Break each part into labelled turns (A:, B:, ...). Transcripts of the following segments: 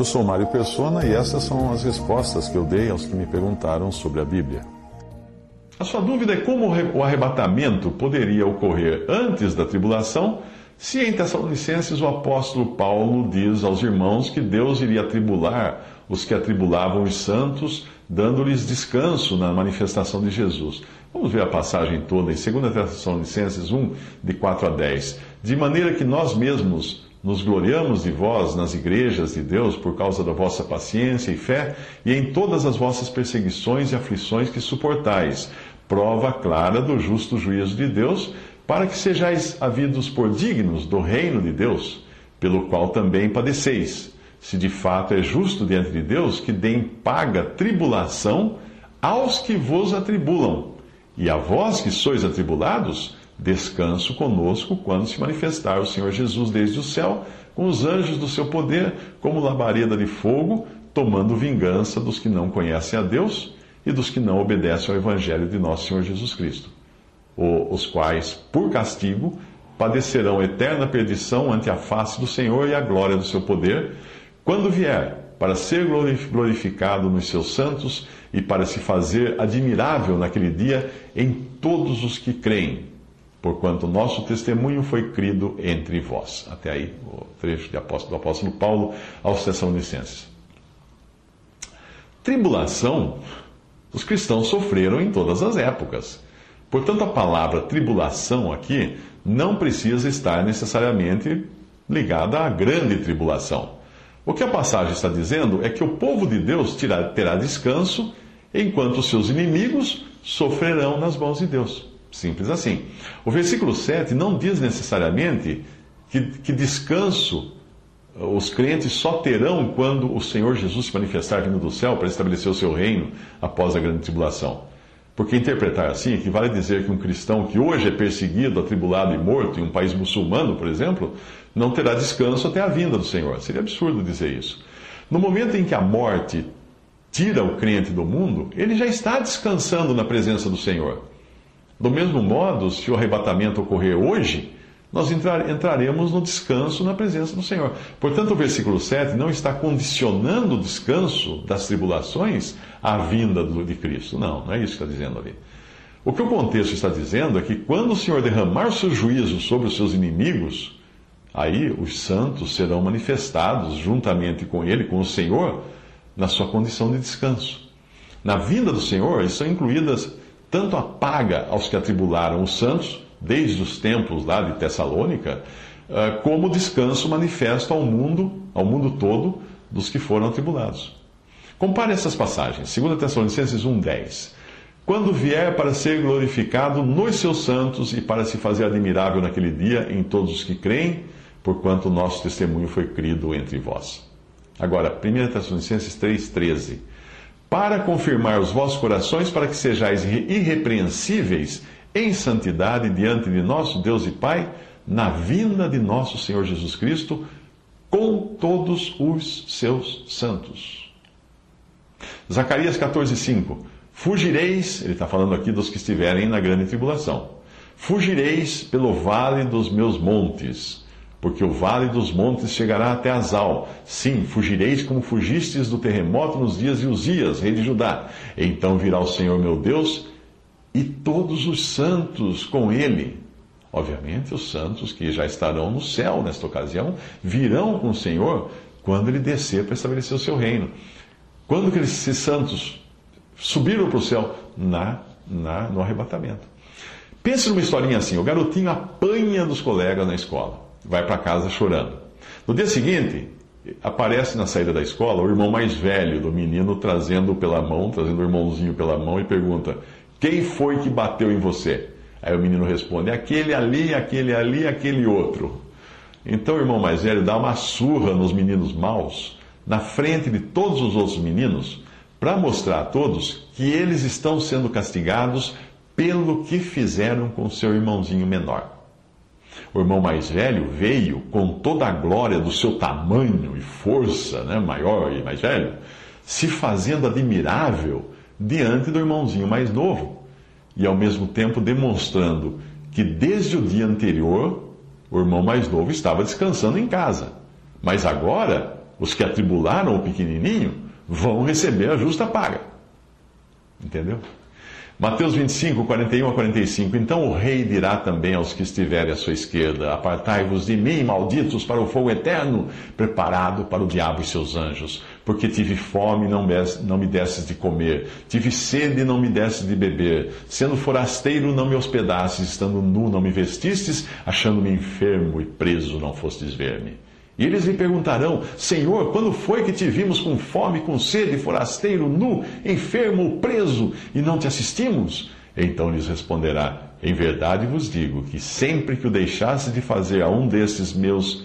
A: Eu sou Mário Persona e essas são as respostas que eu dei aos que me perguntaram sobre a Bíblia. A sua dúvida é como o arrebatamento poderia ocorrer antes da tribulação se em Tessalonicenses o apóstolo Paulo diz aos irmãos que Deus iria atribular os que atribulavam os santos, dando-lhes descanso na manifestação de Jesus. Vamos ver a passagem toda em 2 Tessalonicenses 1, de 4 a 10. De maneira que nós mesmos nos gloriamos de vós nas igrejas de Deus por causa da vossa paciência e fé e em todas as vossas perseguições e aflições que suportais, prova clara do justo juízo de Deus para que sejais havidos por dignos do reino de Deus, pelo qual também padeceis, se de fato é justo diante de Deus que deem paga tribulação aos que vos atribulam, e a vós que sois atribulados, descanso conosco quando se manifestar o Senhor Jesus desde o céu, com os anjos do seu poder, como labareda de fogo, tomando vingança dos que não conhecem a Deus e dos que não obedecem ao Evangelho de nosso Senhor Jesus Cristo os quais, por castigo, padecerão eterna perdição ante a face do Senhor e a glória do seu poder, quando vier para ser glorificado nos seus santos e para se fazer admirável naquele dia em todos os que creem, porquanto nosso testemunho foi crido entre vós. Até aí o trecho apóstolo, do apóstolo Paulo aos Tessalonicenses. Tribulação, os cristãos sofreram em todas as épocas. Portanto, a palavra tribulação aqui não precisa estar necessariamente ligada à grande tribulação. O que a passagem está dizendo é que o povo de Deus terá descanso enquanto seus inimigos sofrerão nas mãos de Deus. Simples assim. O versículo 7 não diz necessariamente que, que descanso os crentes só terão quando o Senhor Jesus se manifestar vindo do céu para estabelecer o seu reino após a grande tribulação. Porque interpretar assim equivale a dizer que um cristão que hoje é perseguido, atribulado e morto em um país muçulmano, por exemplo, não terá descanso até a vinda do Senhor. Seria absurdo dizer isso. No momento em que a morte tira o crente do mundo, ele já está descansando na presença do Senhor. Do mesmo modo, se o arrebatamento ocorrer hoje, nós entraremos no descanso na presença do Senhor. Portanto, o versículo 7 não está condicionando o descanso das tribulações à vinda de Cristo. Não, não é isso que está dizendo ali. O que o contexto está dizendo é que quando o Senhor derramar o seu juízo sobre os seus inimigos, aí os santos serão manifestados juntamente com ele, com o Senhor, na sua condição de descanso. Na vinda do Senhor estão incluídas tanto a paga aos que atribularam os santos, desde os tempos lá de Tessalônica, eh, como descanso manifesto ao mundo, ao mundo todo, dos que foram atribulados. Compare essas passagens. 2 Tessalonicenses 1,10. Quando vier para ser glorificado nos seus santos e para se fazer admirável naquele dia em todos os que creem, porquanto o nosso testemunho foi crido entre vós. Agora, 1 Tessalonicenses 3,13. Para confirmar os vossos corações, para que sejais irrepreensíveis em santidade diante de nosso Deus e Pai, na vinda de nosso Senhor Jesus Cristo, com todos os seus santos. Zacarias 14, 5. Fugireis, ele está falando aqui dos que estiverem na grande tribulação. Fugireis pelo vale dos meus montes, porque o vale dos montes chegará até Azal. Sim, fugireis como fugistes do terremoto nos dias de Uzias, rei de Judá. Então virá o Senhor meu Deus e todos os santos com ele. Obviamente, os santos que já estarão no céu nesta ocasião virão com o Senhor quando ele descer para estabelecer o seu reino. Quando esses santos subiram para o céu? Na, na, no arrebatamento. Pense numa historinha assim: o garotinho apanha dos colegas na escola, vai para casa chorando. No dia seguinte, aparece na saída da escola o irmão mais velho do menino trazendo pela mão, trazendo o irmãozinho pela mão e pergunta: quem foi que bateu em você? Aí o menino responde: aquele ali, aquele ali, aquele outro. Então o irmão mais velho dá uma surra nos meninos maus, na frente de todos os outros meninos, para mostrar a todos que eles estão sendo castigados pelo que fizeram com seu irmãozinho menor. O irmão mais velho veio com toda a glória do seu tamanho e força, né, maior e mais velho, se fazendo admirável diante do irmãozinho mais novo, e ao mesmo tempo demonstrando que desde o dia anterior o irmão mais novo estava descansando em casa. Mas agora, os que atribularam o pequenininho vão receber a justa paga. Entendeu? Mateus 25, 41 a 45. Então o rei dirá também aos que estiverem à sua esquerda: Apartai-vos de mim, malditos, para o fogo eterno, preparado para o diabo e seus anjos. Porque tive fome e não me desses de comer, tive sede e não me desses de beber, sendo forasteiro não me hospedastes, estando nu não me vestistes, achando-me enfermo e preso não fostes ver-me. E eles lhe perguntarão: Senhor, quando foi que te vimos com fome, com sede, forasteiro, nu, enfermo, preso, e não te assistimos? Então lhes responderá: Em verdade vos digo que sempre que o deixasse de fazer a um desses meus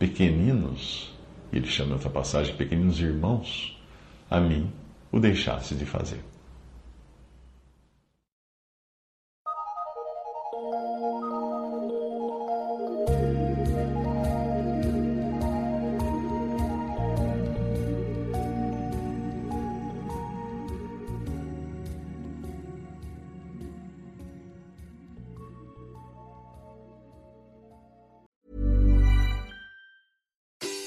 A: pequeninos, ele chama outra passagem pequeninos irmãos, a mim o deixasse de fazer.